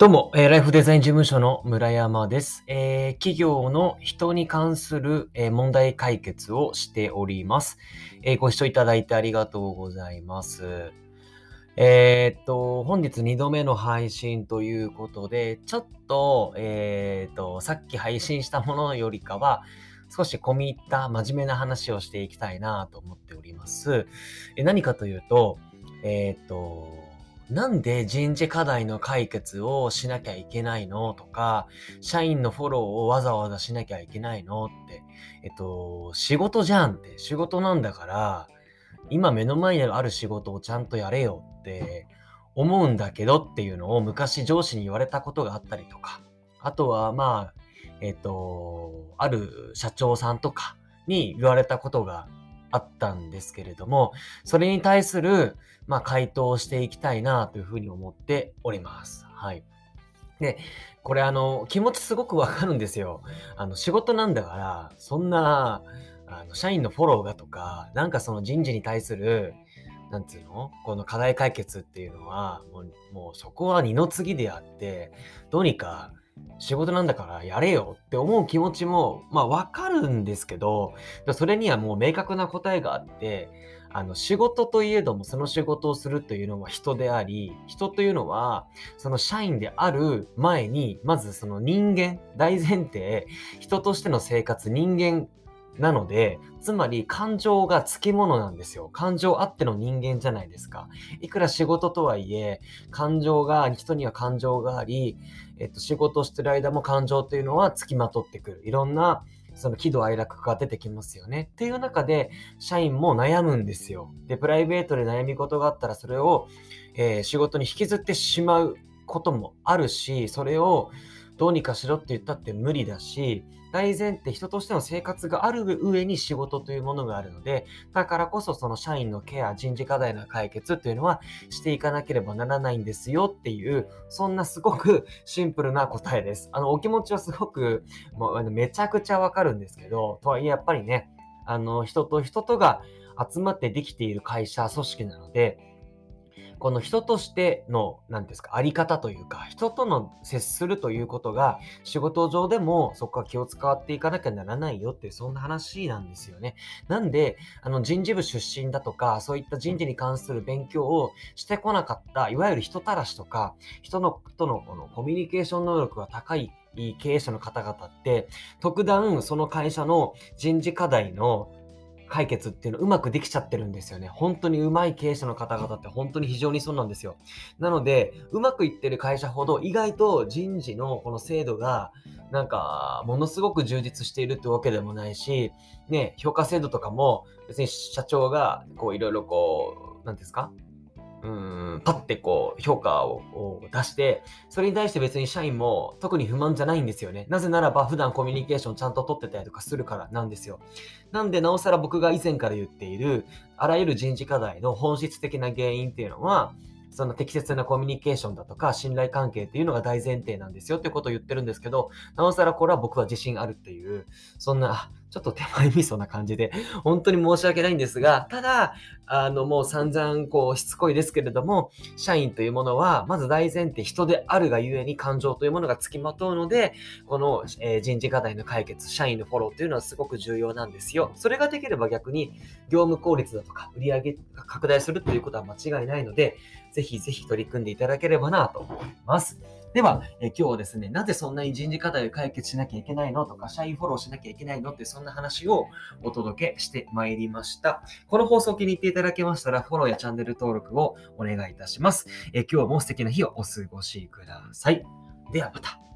どうも、えーライフデザイン事務所の村山です。えー企業の人に関する、えー問題解決をしております、えご視聴いただいてありがとうございます。えっと、本日2度目の配信ということで、ちょっと、えっと、さっき配信したものよりかは、少し込み入った真面目な話をしていきたいなと思っております。え何かというと、えっと、なんで人事課題の解決をしなきゃいけないのとか、社員のフォローをわざわざしなきゃいけないのって、えっと、仕事じゃんって、仕事なんだから、今目の前にある仕事をちゃんとやれよって思うんだけどっていうのを昔上司に言われたことがあったりとか、あとはまあ、えっと、ある社長さんとかに言われたことがあったんですけれども、それに対する、まあ、回答をしていきたいなというふうに思っております。はい。で、これあの、気持ちすごくわかるんですよ。あの、仕事なんだから、そんな、あの、社員のフォローがとか、なんかその人事に対する、なんつうの？この課題解決っていうのは、もう、もうそこは二の次であって、どうにか仕事なんだからやれよって思う気持ちも、まあわかるんですけど、それにはもう明確な答えがあって、あの仕事といえどもその仕事をするというのは人であり、人というのはその社員である前に、まずその人間、大前提、人としての生活、人間なので、つまり感情がつきものなんですよ。感情あっての人間じゃないですか。いくら仕事とはいえ、感情が、人には感情があり、えっと、仕事してる間も感情というのはつきまとってくる。いろんなその喜怒哀楽が出てきますよね。っていう中で、社員も悩むんですよ。で、プライベートで悩み事があったら、それを、えー仕事に引きずってしまうこともあるし、それをどうにかしろって言ったって無理だし、大前提人としての生活がある上に仕事というものがあるので、だからこそその社員のケア、人事課題の解決っていうのはしていかなければならないんですよっていう、そんなすごくシンプルな答えです。あの、お気持ちはすごく、もうあのめちゃくちゃわかるんですけど、とはいえやっぱりね、あの、人と人とが集まってできている会社、組織なので、この人としての、何ですか、あり方というか、人との接するということが、仕事上でもそこは気を使っていかなきゃならないよって、そんな話なんですよね。なんで、あの、人事部出身だとか、そういった人事に関する勉強をしてこなかった、いわゆる人たらしとか、人の、とのこのコミュニケーション能力が高い経営者の方々って、特段その会社の人事課題の解決っていうのうまくできちゃってるんですよね。本当にうまい経営者の方々って本当に非常にそうなんですよ。なので、うまくいってる会社ほど意外と人事のこの制度がなんかものすごく充実しているってわけでもないし、ね、評価制度とかも別に社長がこういろいろこう、何ですか？うん、パッてこう評価を出して、それに対して別に社員も特に不満じゃないんですよね。なぜならば普段コミュニケーションちゃんと取ってたりとかするからなんですよ。なんでなおさら僕が以前から言っているあらゆる人事課題の本質的な原因っていうのは、その適切なコミュニケーションだとか信頼関係っていうのが大前提なんですよってことを言ってるんですけど、なおさらこれは僕は自信あるっていう、そんな、ちょっと手前味噌な感じで、本当に申し訳ないんですが、ただ、あの、もう散々こうしつこいですけれども、社員というものは、まず大前提人であるがゆえに感情というものがつきまとうので、この、えー人事課題の解決、社員のフォローというのはすごく重要なんですよ。それができれば逆に業務効率だとか売上が拡大するということは間違いないので、ぜひぜひ取り組んでいただければなと思います。では、えー今日はですね、なぜそんなに人事課題を解決しなきゃいけないのとか、社員フォローしなきゃいけないのって、そんな話をお届けしてまいりました。この放送を気に入っていただけましたら、フォローやチャンネル登録をお願いいたします。えー今日も素敵な日をお過ごしください。ではまた。